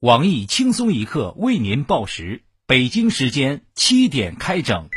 网易轻松一刻为您报时，北京时间七点开整。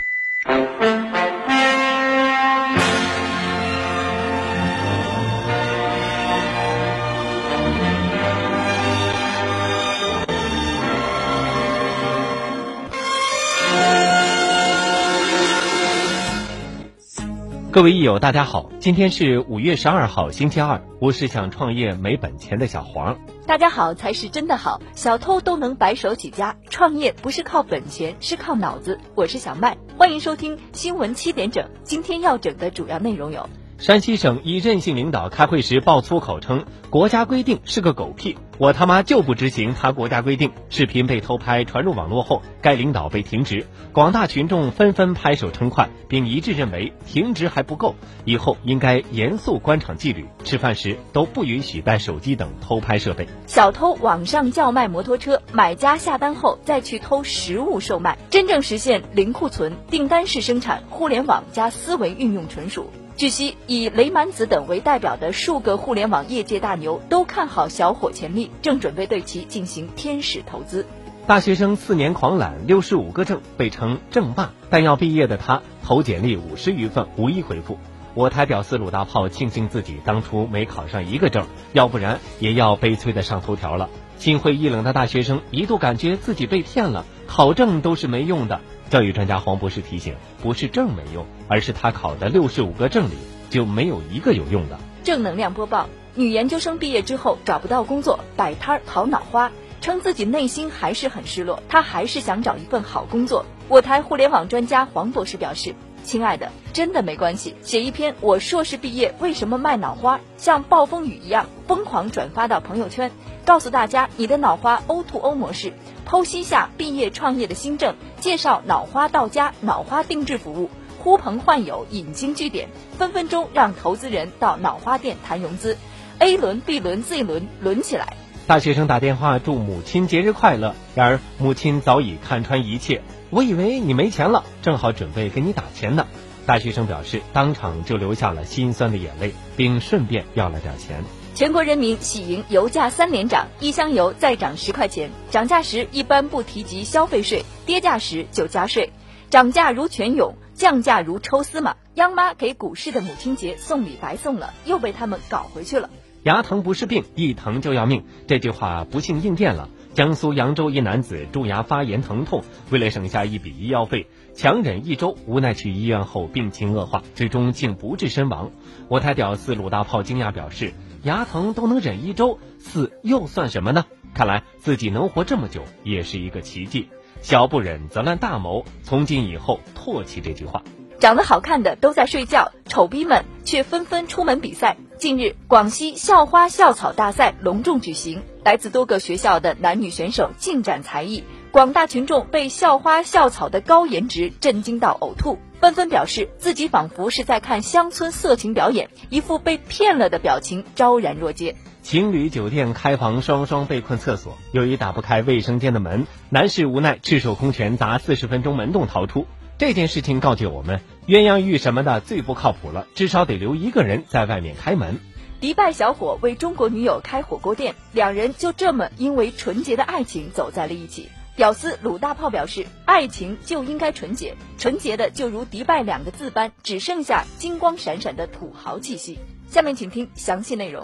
各位益友，大家好，今天是五月十二号，星期二，我是想创业没本钱的小黄。大家好才是真的好，小偷都能白手起家，创业不是靠本钱，是靠脑子。我是小麦，欢迎收听新闻七点整。今天要整的主要内容有。山西省一任性领导开会时爆粗口称国家规定是个狗屁，我他妈就不执行他国家规定。视频被偷拍传入网络后，该领导被停职，广大群众纷纷拍手称快，并一致认为停职还不够，以后应该严肃官场纪律，吃饭时都不允许带手机等偷拍设备。小偷网上叫卖摩托车，买家下单后再去偷实物售卖，真正实现零库存、订单式生产，互联网加思维运用纯熟。据悉，以雷满子等为代表的数个互联网业界大牛都看好小伙潜力，正准备对其进行天使投资。大学生四年狂揽六十五个证，被称证霸，但要毕业的他投简历五十余份无一回复。我台屌丝鲁大炮庆幸自己当初没考上一个证，要不然也要悲催的上头条了。心灰意冷的大学生一度感觉自己被骗了，考证都是没用的。教育专家黄博士提醒：不是证没用，而是他考的六十五个证里就没有一个有用的。正能量播报：女研究生毕业之后找不到工作，摆摊儿讨脑花，称自己内心还是很失落，她还是想找一份好工作。我台互联网专家黄博士表示：“亲爱的，真的没关系，写一篇我硕士毕业为什么卖脑花，像暴风雨一样疯狂转发到朋友圈，告诉大家你的脑花 O to O 模式。”剖析下毕业创业的新政，介绍脑花到家、脑花定制服务，呼朋唤友，引经据典，分分钟让投资人到脑花店谈融资，A 轮、B 轮、Z 轮轮起来。大学生打电话祝母亲节日快乐，然而母亲早已看穿一切。我以为你没钱了，正好准备给你打钱呢。大学生表示，当场就流下了心酸的眼泪，并顺便要了点钱。全国人民喜迎油价三连涨，一箱油再涨十块钱。涨价时一般不提及消费税，跌价时就加税。涨价如泉涌，降价如抽丝嘛。央妈给股市的母亲节送礼白送了，又被他们搞回去了。牙疼不是病，一疼就要命。这句话不幸应验了。江苏扬州一男子蛀牙发炎疼痛，为了省下一笔医药费，强忍一周，无奈去医院后病情恶化，最终竟不治身亡。我台屌丝鲁大炮惊讶表示。牙疼都能忍一周，死又算什么呢？看来自己能活这么久也是一个奇迹。小不忍则乱大谋，从今以后唾弃这句话。长得好看的都在睡觉，丑逼们却纷纷出门比赛。近日，广西校花校草大赛隆重举行，来自多个学校的男女选手尽展才艺。广大群众被校花校草的高颜值震惊到呕吐，纷纷表示自己仿佛是在看乡村色情表演，一副被骗了的表情昭然若揭。情侣酒店开房，双双被困厕所，由于打不开卫生间的门，男士无奈赤手空拳砸四十分钟门洞逃出。这件事情告诫我们，鸳鸯浴什么的最不靠谱了，至少得留一个人在外面开门。迪拜小伙为中国女友开火锅店，两人就这么因为纯洁的爱情走在了一起。屌丝鲁大炮表示，爱情就应该纯洁，纯洁的就如迪拜两个字般，只剩下金光闪闪的土豪气息。下面请听详细内容。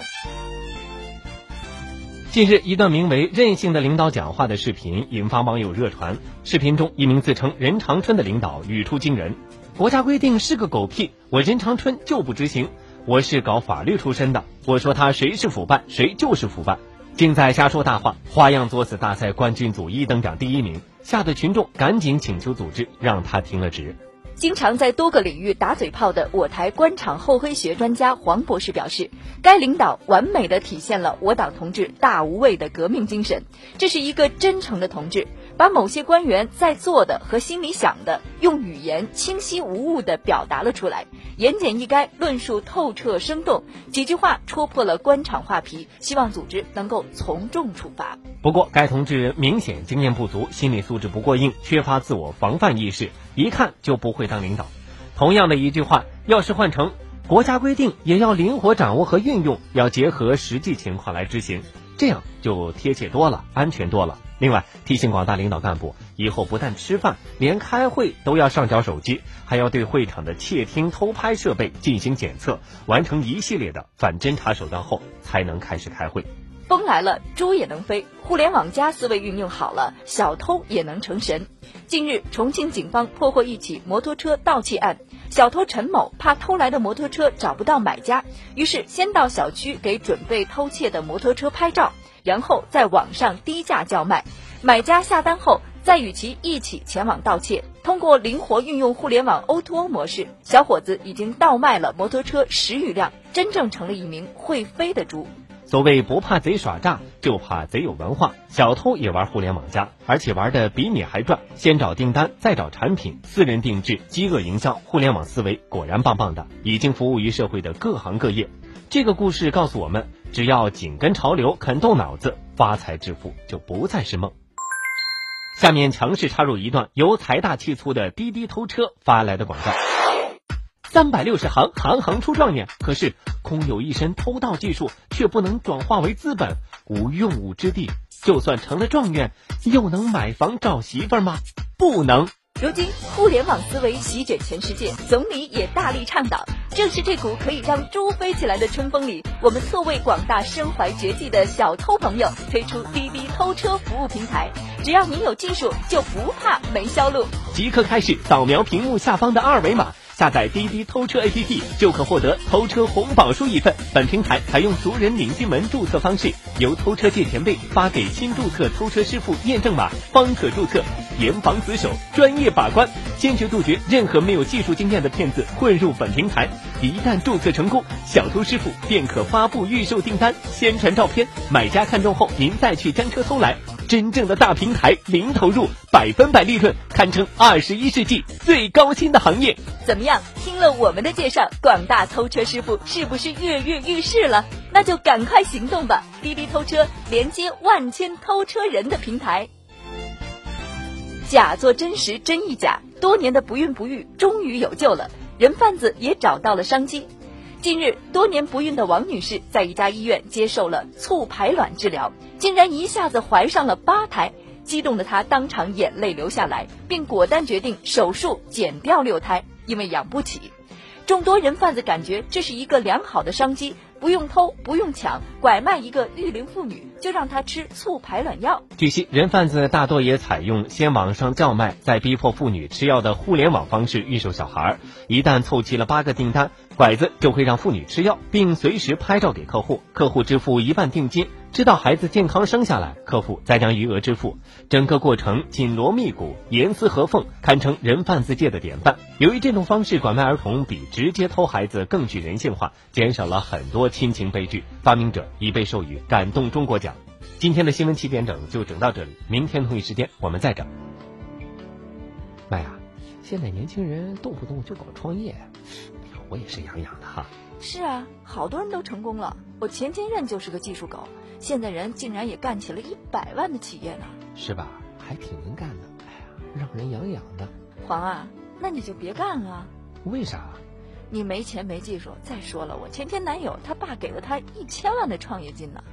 近日，一段名为“任性的领导讲话”的视频引发网友热传。视频中，一名自称任长春的领导语出惊人：“国家规定是个狗屁，我任长春就不执行。我是搞法律出身的，我说他谁是腐败，谁就是腐败。”竟在瞎说大话，花样作死大赛冠军组一等奖第一名，吓得群众赶紧请求组织让他停了职。经常在多个领域打嘴炮的我台官场厚黑学专家黄博士表示，该领导完美的体现了我党同志大无畏的革命精神，这是一个真诚的同志。把某些官员在做的和心里想的，用语言清晰无误地表达了出来，言简意赅，论述透彻生动，几句话戳破了官场画皮，希望组织能够从重处罚。不过，该同志明显经验不足，心理素质不过硬，缺乏自我防范意识，一看就不会当领导。同样的一句话，要是换成国家规定，也要灵活掌握和运用，要结合实际情况来执行。这样就贴切多了，安全多了。另外，提醒广大领导干部，以后不但吃饭，连开会都要上缴手机，还要对会场的窃听、偷拍设备进行检测，完成一系列的反侦查手段后，才能开始开会。风来了，猪也能飞。互联网加思维运用好了，小偷也能成神。近日，重庆警方破获一起摩托车盗窃案，小偷陈某怕偷来的摩托车找不到买家，于是先到小区给准备偷窃的摩托车拍照。然后在网上低价叫卖，买家下单后再与其一起前往盗窃。通过灵活运用互联网 O2O 模式，小伙子已经倒卖了摩托车十余辆，真正成了一名会飞的猪。所谓不怕贼耍诈，就怕贼有文化。小偷也玩互联网加，而且玩的比你还赚。先找订单，再找产品，私人定制，饥饿营销，互联网思维果然棒棒的，已经服务于社会的各行各业。这个故事告诉我们，只要紧跟潮流，肯动脑子，发财致富就不再是梦。下面强势插入一段由财大气粗的滴滴偷车发来的广告：三百六十行，行行出状元。可是空有一身偷盗技术，却不能转化为资本，无用武之地。就算成了状元，又能买房找媳妇吗？不能。如今互联网思维席卷全世界，总理也大力倡导。正是这股可以让猪飞起来的春风里，我们特为广大身怀绝技的小偷朋友推出滴滴偷车服务平台。只要你有技术，就不怕没销路。即刻开始扫描屏幕下方的二维码。下载滴滴偷车 APP 就可获得偷车红宝书一份。本平台采用熟人领进门注册方式，由偷车界前辈发给新注册偷车师傅验证码，方可注册。严防死守，专业把关，坚决杜绝任何没有技术经验的骗子混入本平台。一旦注册成功，小偷师傅便可发布预售订单、宣传照片，买家看中后，您再去将车偷来。真正的大平台，零投入，百分百利润，堪称二十一世纪最高薪的行业。怎么样？听了我们的介绍，广大偷车师傅是不是跃跃欲试了？那就赶快行动吧！滴滴偷车连接万千偷车人的平台，假作真实，真亦假。多年的不孕不育终于有救了，人贩子也找到了商机。近日，多年不孕的王女士在一家医院接受了促排卵治疗，竟然一下子怀上了八胎，激动的她当场眼泪流下来，并果断决定手术减掉六胎，因为养不起。众多人贩子感觉这是一个良好的商机。不用偷，不用抢，拐卖一个育龄妇女，就让她吃促排卵药。据悉，人贩子大多也采用先网上叫卖，再逼迫妇女吃药的互联网方式预售小孩。一旦凑齐了八个订单，拐子就会让妇女吃药，并随时拍照给客户，客户支付一半定金。直到孩子健康生下来，客户再将余额支付，整个过程紧锣密鼓、严丝合缝，堪称人贩子界的典范。由于这种方式拐卖儿童比直接偷孩子更具人性化，减少了很多亲情悲剧，发明者已被授予感动中国奖。今天的新闻七点整就整到这里，明天同一时间我们再整。妈呀，现在年轻人动不动就搞创业，我也是痒痒的哈。是啊，好多人都成功了。我前前任就是个技术狗，现在人竟然也干起了一百万的企业呢。是吧？还挺能干的。哎呀，让人痒痒的。黄啊，那你就别干了。为啥？你没钱没技术。再说了，我前前男友他爸给了他一千万的创业金呢。